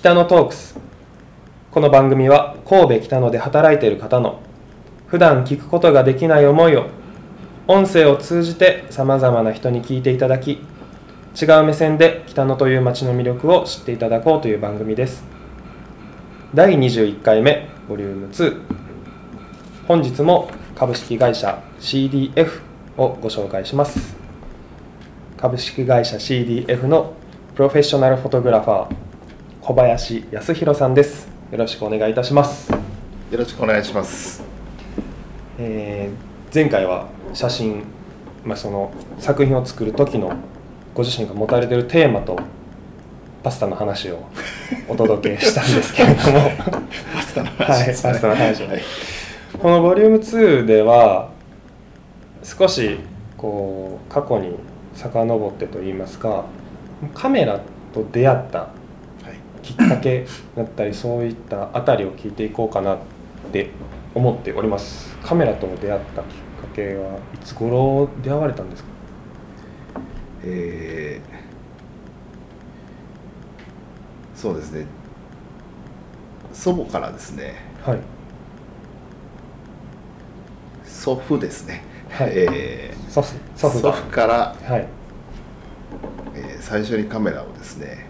北野トークス。この番組は神戸北野で働いている方の普段聞くことができない思いを音声を通じてさまざまな人に聞いていただき違う目線で北野という街の魅力を知っていただこうという番組です。第21回目ボリューム2本日も株式会社 CDF をご紹介します。株式会社 CDF のプロフェッショナルフォトグラファー小林康弘さんです。よろしくお願いいたします、よろしくお願いします。えー前回は写真、まあ、その作品を作る時のご自身が持たれているテーマとパスタの話をお届けしたんですけれども。パスタのはい話です、ね。パスタの話はい。このボリューム2では少しこう過去に遡ってといいますかカメラと出会ったはいきっかけだったりそういったあたりを聞いていこうかなって思っております。カメラと出会ったきっかけはいつ頃出会われたんですか？えーそうですね。祖母からですね、はい。祖父ですね。はい。えー祖父祖父が。祖父から、はい。えー最初にカメラをですね、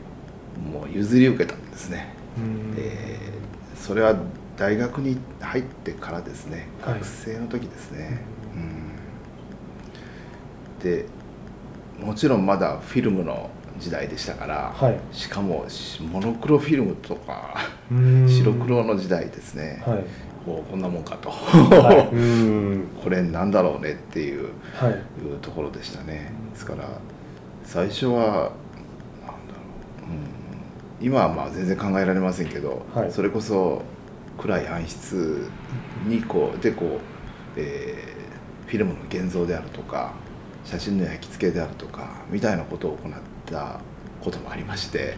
もう譲り受けたんですね。うん。えーそれは大学に入ってからですね、はい。学生の時ですね、うん。でもちろんまだフィルムの時代でしたから、はい。しかもしモノクロフィルムとかうん。白黒の時代ですね、はい。こうこんなもんかと、はい。うん。これなんだろうねっていうはい。いうところでしたね。ですから最初は今はまあ全然考えられませんけど、はい。それこそ暗い暗室にこうでこう、えーフィルムの現像であるとか写真の焼き付けであるとかみたいなことを行ったこともありまして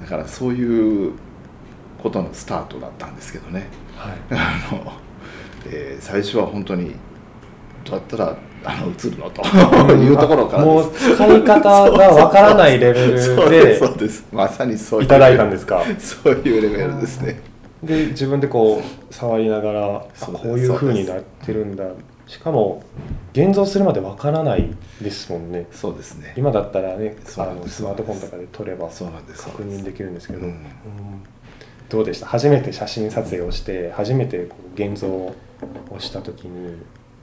だからそういうことのスタートだったんですけどね。はい。あの、えー最初は本当にどうやったらあの映るのと いうところからもう使い方がわからないレベル そうでそうです。まさにそういういただいたんですか？そういうレベルですね。で自分でこう触りながらこういう風になってるんだ。しかも現像するまでわからないですもんね。そうですね。今だったらねあのスマートフォンとかで撮れば確認できるんですけど、うん。うん。どうでした？初めて写真撮影をして初めてこう現像をした時に。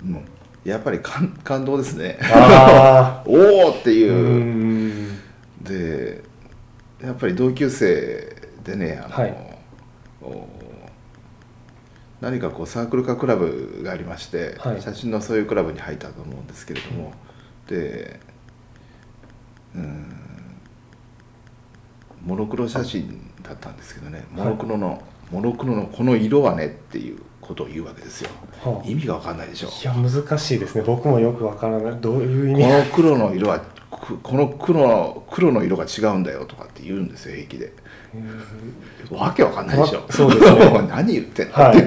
うんやっぱり感感動ですね。あ おおってあいう。う、ん。でやっぱり同級生でねあの、はいお何かこうサークル化クラブがありまして、はい。写真のそういうクラブに入ったと思うんですけれども、でうんモノクロ写真だったんですけどね。モノクロの、モノクロのこの色はねっていうことを言うわけですよ。はあ。意味が分かんないでしょ。いや難しいですね。僕もよくわからない。どういう意こ味の黒の色はくこの黒の黒の色が違うんだよとかって言うんですよ平気で。わけわかんないでしょ。わそうですね。何言ってんの、はい。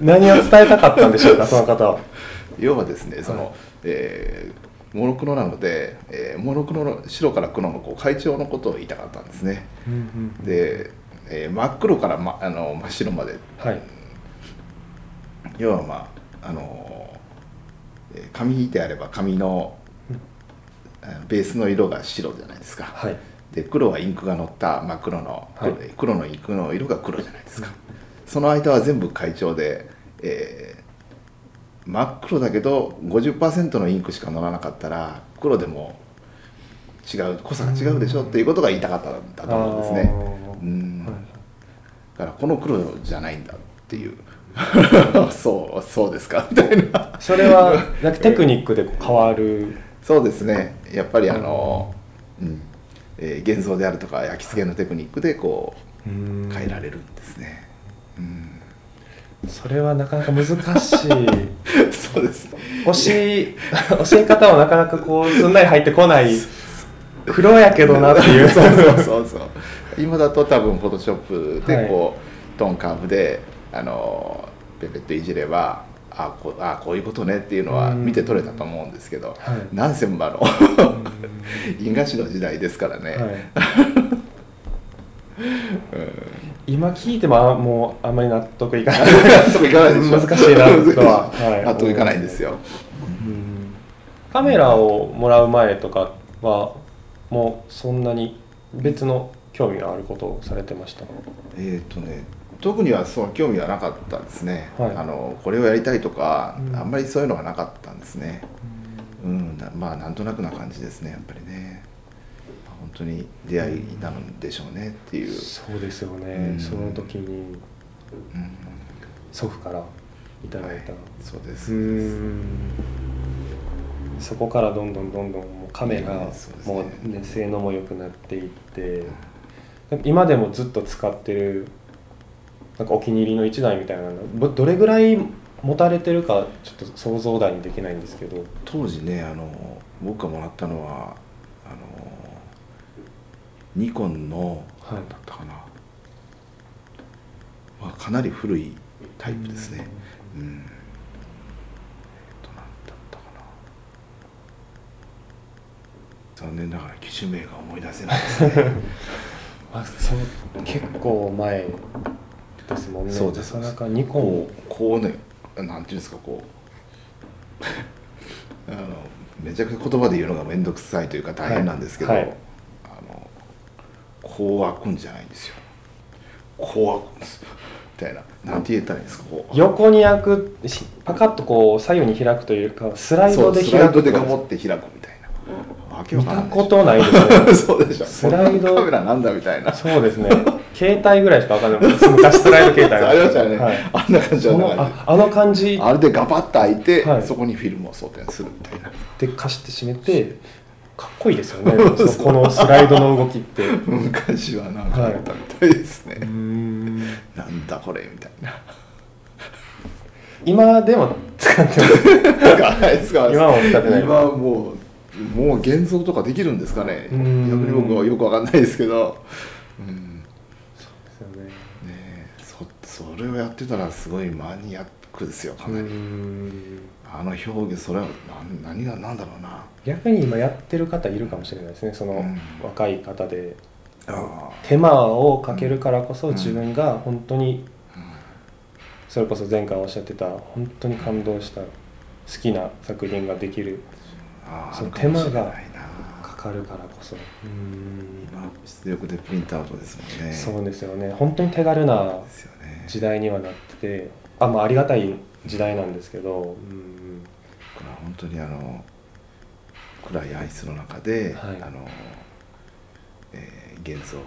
何を伝えたかったんでしょうかその方は。要はですねその、はい。えーモノクロなので、えーモノクロの白から黒のこう会長のことを言いたかったんですね。で、えー真っ黒から、ま、あの真っ白まで。はい。要はまああのえー紙であれば紙のベースの色が白じゃないですか、はい。で黒はインクが乗った真っ黒の、はい。黒のインクの色が黒じゃないですか、その間は全部会長で、えー真っ黒だけど50%のインクしか乗らなかったら黒でも違う濃さが違うでしょっていうことが言いたかったんだと思うんですね。うん。はいだからこの黒じゃないんだっていう。そうそうですか？みたいな。それはなんかテクニックで変わる。そうですね。やっぱりあの、うん。えー現像であるとか焼き付けのテクニックでこう変えられるんですね、うん、それはなかなか難しい。そうです教え 教え方はなかなかこうすんなり入ってこない。黒やけどなっていう。そうそうそうそう。今だと多分フォトショップでこう、トーンカーブであのペペッといじればあこうあこういうことねっていうのはうん。見て取れたと思うんですけど、はい。なんせまあの因果紙の時代ですからね、はい。うん今聞いてもあもうあんまり納得いかない。納得いかないでしょ難しいなとは、はい、納得いかないんですよ。うん。カメラをもらう前とかはもうそんなに別の興味があることをされてました？えっ、とね特にはその興味はなかったですね、はい。あのこれをやりたいとか、うん。あんまりそういうのがなかったんですね。うん。なまあなんとなくな感じですねやっぱりね。本当に出会いなのでしょうねっていう、そうですよね、うん。その時にうん祖父からいた。だい。た、そうでうす、ん。そこからどんどんどんどんもうカメラねそうですね。もう、ね、性能も良くなっていって。今でもずっと使ってるなんかお気に入りの1台みたいなのどどれぐらい持たれてるかちょっと想像台にできないんですけど。当時ねあの僕がもらったのはニコンのはい。何だったかな、まあ、かなり古いタイプですね。うん、えっと何だったかな。残念ながら機種名が思い出せないですね。あそう結構前ですもんね。そうです。なかなかニコン。こうこうねなんていうんですかこう。あのめちゃくちゃ言葉で言うのが面倒くさいというか大変なんですけど、はい。はいこう開くんじゃないんですよ。こう開くんです。みたいな。なんて言ったらいいんですか？横に開くしパカッとこう左右に開くというかスライドでそうスライド開くでガボって開くみたいな。見たことないですねそうでしょ。スライド。カメラなんだみたいな。そうですね。携帯ぐらいしかわかんない。昔スライド携帯ありましたよね、はい、あんな感じあの感じ。あれでガバッと開いて、はい。そこにフィルムを装填するみたいな。で貸して閉めてかっこいいですよね。このスライドの動きって。う昔はなんかあったみたいですね、ーん。なんだこれみたいな。今でも使ってます。今は使ってない。今はもうもう現像とかできるんですかね。う逆に僕はよくわかんないですけど。うん。ですよね。ねえ。そそれをやってたらすごいマニアックですよかなり、あの表現それは何何が何だろうな。逆に今やってる方いるかもしれないですねその、うん。若い方で。あ手間をかけるからこそうん。自分が本当にあ、それこそ前回おっしゃってた本当に感動した好きな作品ができる。その手間がかかるからこそ。うん。今出力でプリントアウトですもんね。そうですよね。本当に手軽な時代にはなっててあまあありがたい時代なんですけど、うんこれは本当にあの暗い暗室の中で、はい。あの、えー現像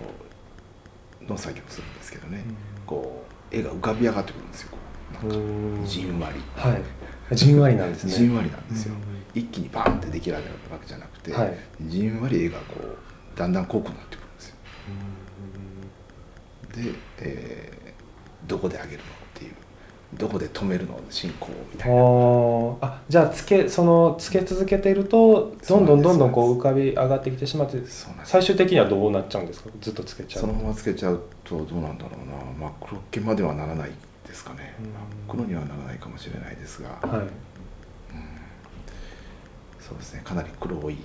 の作業をするんですけどね、こう絵が浮かび上がってくるんですよ。じんわり、はい。じんわりなんですね。じんわりなんですよ、うん一気にバーンって出来上がるわけじゃなくて、はい。じんわり絵がこうだんだん濃くなってくるんですよ。で、えーどこで上げるのどこで止めるの？進行みたいな。うんあじゃあつけそのつけ続けているとどんどんどんどんこう浮かび上がってきてしまって最終的にはどうなっちゃうんですか？ずっとつけちゃう。そのままつけちゃうとどうなんだろうな。真っ黒っけまではならないですかね。うん。真っ黒にはならないかもしれないですが、はい。そうですね。かなり黒い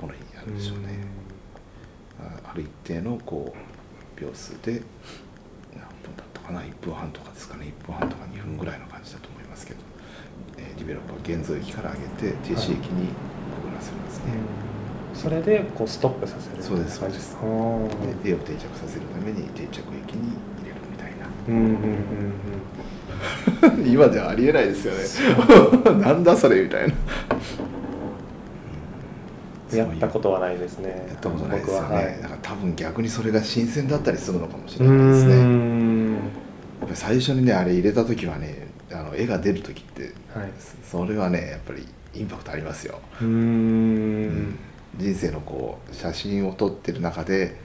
ものになるでしょうね。あある一定のこう秒数で何分だかな1分半とかですかね1分半とか2分ぐらいの感じだと思いますけど、えーリベロッパーは現像液から上げて停止液にくぐらせますね、それでこうストップさせるそうですそあー。で絵を定着させるために定着液に入れるみたいな。うんうんうん 今ではありえないですよね。なんだそれみたいな。うん。やったことはないですね。やったことないですよね、僕ははい。だから多分逆にそれが新鮮だったりするのかもしうれないですね。や最初にねあれ入れた時はねあの絵が出る時ってはい。それはねやっぱりインパクトありますよ、うーん。人生のこう写真を撮ってる中で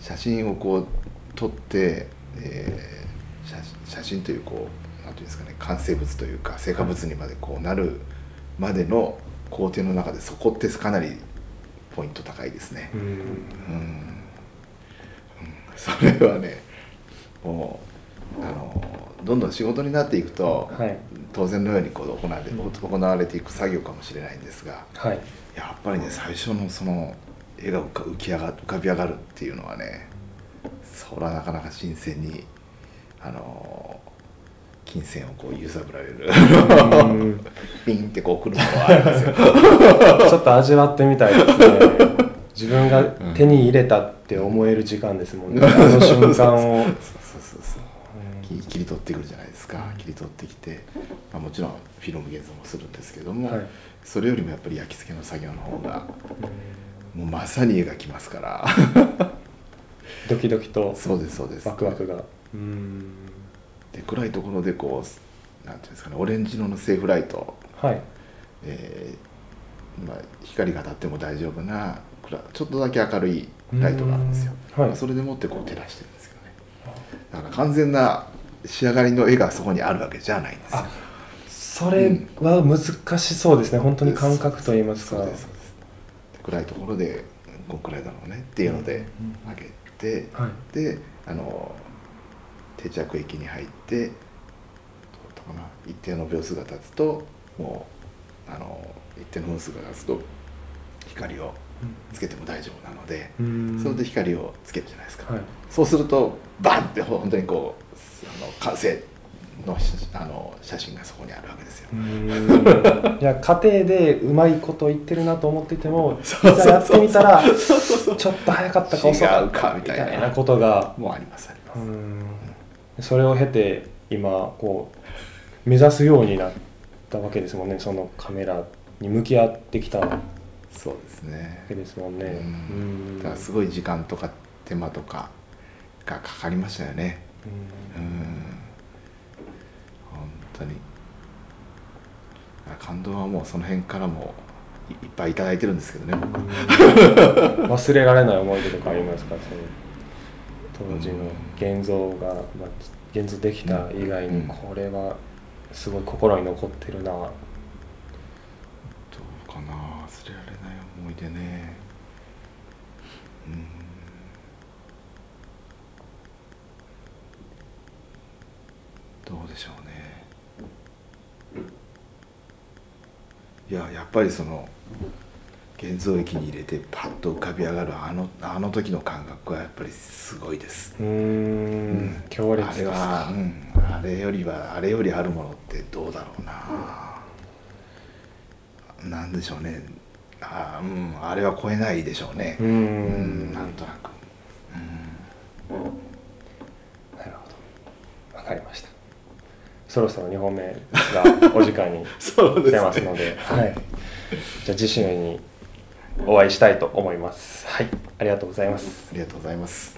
写真をこう撮って、えー写写真というこうなんていうんですかね完成物というか成果物にまでこうなるまでの工程の中でそこってかなりポイント高いですね。う、ん。うん。うん。それはねもうどんどん仕事になっていくと、はい。当然のようにこう行われ行われていく作業かもしれないんですがはい。やっぱりね最初のその絵が浮き上が浮かび上がるっていうのはねそれはなかなか新鮮にあの金銭をこう揺さぶられる。うん。ピンってこう来るのはあるんですよ。ちょっと味わってみたいですね。自分が手に入れたって思える時間ですもんね、あの瞬間を。そうそうそうそう切切り取ってくるじゃないですか。切り取ってきて、まあ、もちろんフィルム現像もするんですけども、はい。それよりもやっぱり焼き付けの作業の方がもうまさに絵がきますから。ドキドキとそうですそうです。ワクワクが。うん。で暗いところでこうなんていうんですかねオレンジ色のセーフライト、はい。えーまあ、光が当たっても大丈夫な暗ちょっとだけ明るいライトがあるんですよ、うん。はい。まあそれでもってこう照らしてるんですけどね。だから完全な仕上がりの絵がそこにあるわけじゃないんですよ。あそれは難しそうですね。本当に感覚といいますか。暗いところでこんくらいだろうねっていうのでうん上げて、はい。であの定着液に入ってどうだかな。一定の秒数が経つともうあの一定の分数が経つと光をつけても大丈夫なので、うん。それで光をつけるじゃないですか、はい。そうするとバンって本当にこうあの完成の写あの写真がそこにあるわけですよ。うん。いや家庭でうまいこと言ってるなと思っててもい そうそうそう。ざやってみたらちょっと早かったか遅かったみかみたいなことが。もうありますあります。うん。それを経て今こう目指すようになったわけですもんね。そのカメラに向き合ってきたわそうですね。けですもんねうんうんだからすごい時間とか手間とかがかかりましたよね。うんうん。本当に。感動はもうその辺からもいいっぱいいただいてるんですけどね。僕忘れられない思い出とかありますか？その当時の現像が、まあ、現像できた以外にうんこれはすごい心に残ってるなどうかな忘れられない思い出ね。うん。どうでしょうね。いややっぱりその現像液に入れてパッと浮かび上がるあのあの時の感覚はやっぱりすごいです。うーん強烈あれですかは、うん、あれよりはあれよりあるものってどうだろうな。なんでしょうね。あ,、うん、あれは超えないでしょうね。うん。んなんとなく。なるほど。わかりました。そろそろ2本目がお時間に 出ますので、はい、じゃあ次週にお会いしたいと思います。はい。ありがとうございます。ありがとうございます。